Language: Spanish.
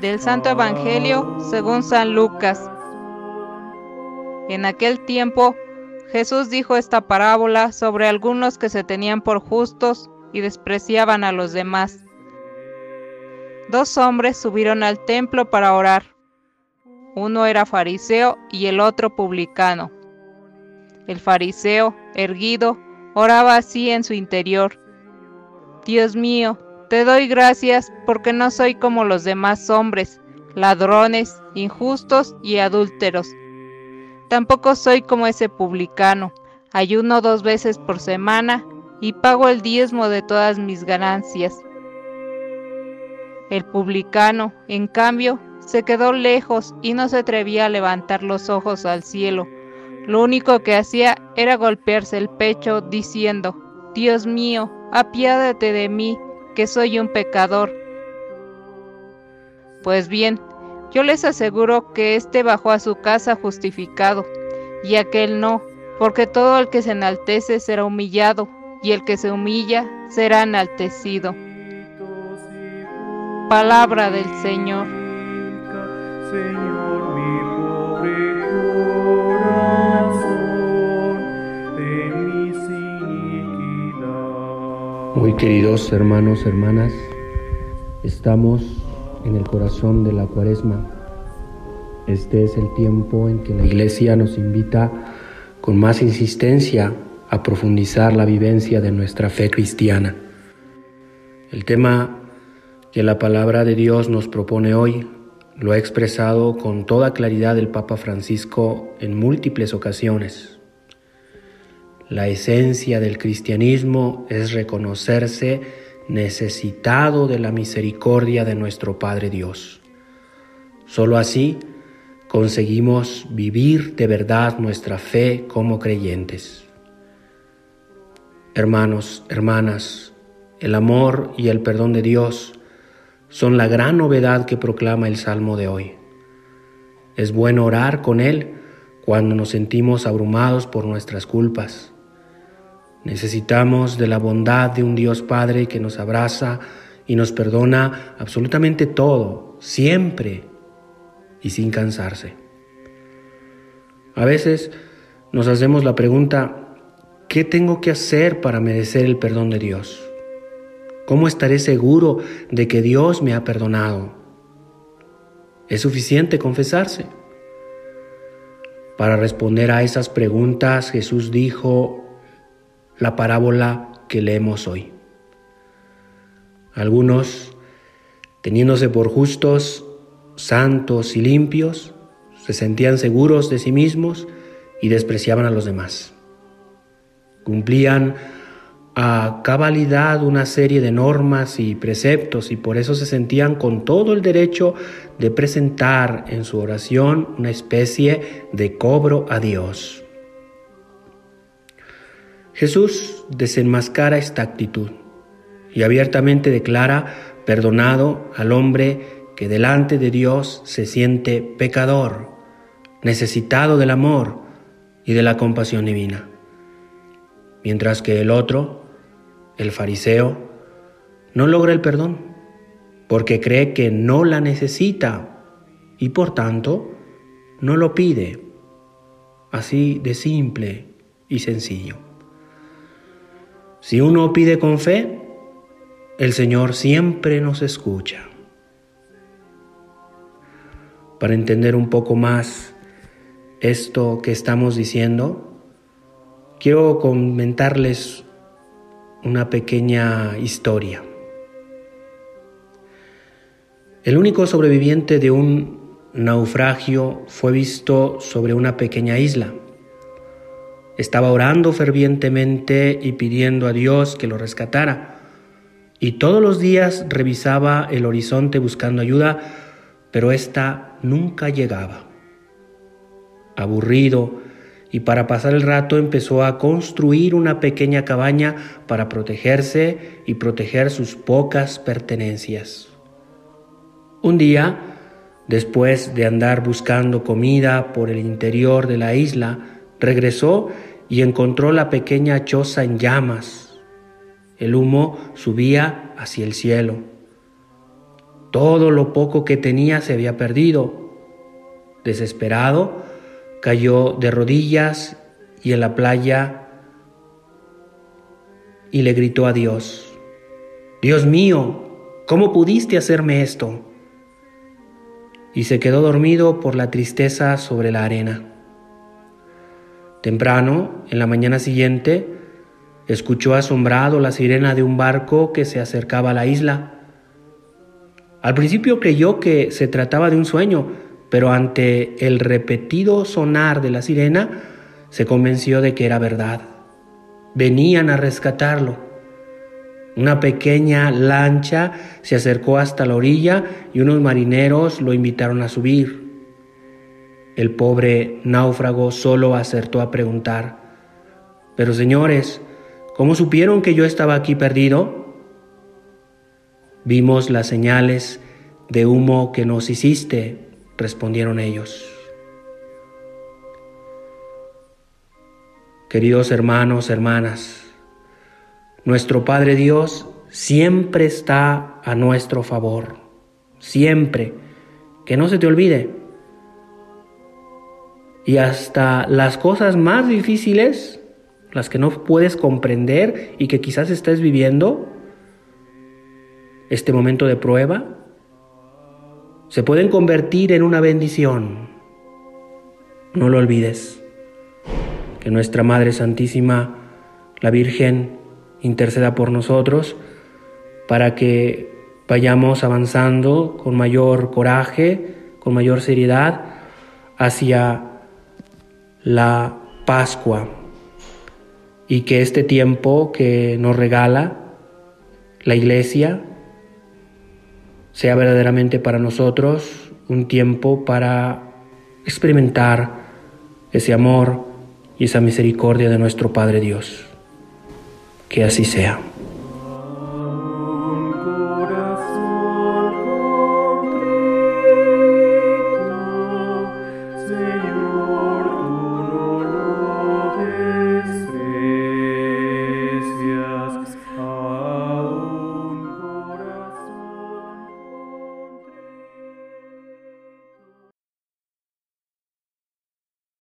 Del Santo Evangelio según San Lucas. En aquel tiempo Jesús dijo esta parábola sobre algunos que se tenían por justos y despreciaban a los demás. Dos hombres subieron al templo para orar. Uno era fariseo y el otro publicano. El fariseo, erguido, oraba así en su interior. Dios mío, te doy gracias porque no soy como los demás hombres, ladrones, injustos y adúlteros. Tampoco soy como ese publicano. Ayuno dos veces por semana y pago el diezmo de todas mis ganancias. El publicano, en cambio, se quedó lejos y no se atrevía a levantar los ojos al cielo. Lo único que hacía era golpearse el pecho diciendo, Dios mío, apiádate de mí, que soy un pecador. Pues bien, yo les aseguro que éste bajó a su casa justificado, y aquel no, porque todo el que se enaltece será humillado, y el que se humilla será enaltecido. Palabra del Señor. Señor, queridos hermanos, hermanas, estamos en el corazón de la cuaresma. Este es el tiempo en que la iglesia nos invita con más insistencia a profundizar la vivencia de nuestra fe cristiana. El tema que la palabra de Dios nos propone hoy lo ha expresado con toda claridad el Papa Francisco en múltiples ocasiones. La esencia del cristianismo es reconocerse necesitado de la misericordia de nuestro Padre Dios. Solo así conseguimos vivir de verdad nuestra fe como creyentes. Hermanos, hermanas, el amor y el perdón de Dios son la gran novedad que proclama el Salmo de hoy. Es bueno orar con Él cuando nos sentimos abrumados por nuestras culpas. Necesitamos de la bondad de un Dios Padre que nos abraza y nos perdona absolutamente todo, siempre y sin cansarse. A veces nos hacemos la pregunta, ¿qué tengo que hacer para merecer el perdón de Dios? ¿Cómo estaré seguro de que Dios me ha perdonado? ¿Es suficiente confesarse? Para responder a esas preguntas, Jesús dijo la parábola que leemos hoy. Algunos, teniéndose por justos, santos y limpios, se sentían seguros de sí mismos y despreciaban a los demás. Cumplían a cabalidad una serie de normas y preceptos y por eso se sentían con todo el derecho de presentar en su oración una especie de cobro a Dios. Jesús desenmascara esta actitud y abiertamente declara perdonado al hombre que delante de Dios se siente pecador, necesitado del amor y de la compasión divina, mientras que el otro, el fariseo no logra el perdón porque cree que no la necesita y por tanto no lo pide. Así de simple y sencillo. Si uno pide con fe, el Señor siempre nos escucha. Para entender un poco más esto que estamos diciendo, quiero comentarles una pequeña historia. El único sobreviviente de un naufragio fue visto sobre una pequeña isla. Estaba orando fervientemente y pidiendo a Dios que lo rescatara. Y todos los días revisaba el horizonte buscando ayuda, pero ésta nunca llegaba. Aburrido, y para pasar el rato empezó a construir una pequeña cabaña para protegerse y proteger sus pocas pertenencias. Un día, después de andar buscando comida por el interior de la isla, regresó y encontró la pequeña choza en llamas. El humo subía hacia el cielo. Todo lo poco que tenía se había perdido. Desesperado, cayó de rodillas y en la playa y le gritó a Dios, Dios mío, ¿cómo pudiste hacerme esto? Y se quedó dormido por la tristeza sobre la arena. Temprano, en la mañana siguiente, escuchó asombrado la sirena de un barco que se acercaba a la isla. Al principio creyó que se trataba de un sueño, pero ante el repetido sonar de la sirena se convenció de que era verdad. Venían a rescatarlo. Una pequeña lancha se acercó hasta la orilla y unos marineros lo invitaron a subir. El pobre náufrago solo acertó a preguntar, Pero señores, ¿cómo supieron que yo estaba aquí perdido? Vimos las señales de humo que nos hiciste, respondieron ellos. Queridos hermanos, hermanas, nuestro Padre Dios siempre está a nuestro favor, siempre, que no se te olvide. Y hasta las cosas más difíciles, las que no puedes comprender y que quizás estés viviendo, este momento de prueba, se pueden convertir en una bendición. No lo olvides. Que nuestra Madre Santísima, la Virgen, interceda por nosotros para que vayamos avanzando con mayor coraje, con mayor seriedad hacia la Pascua y que este tiempo que nos regala la Iglesia sea verdaderamente para nosotros un tiempo para experimentar ese amor y esa misericordia de nuestro Padre Dios. Que así sea.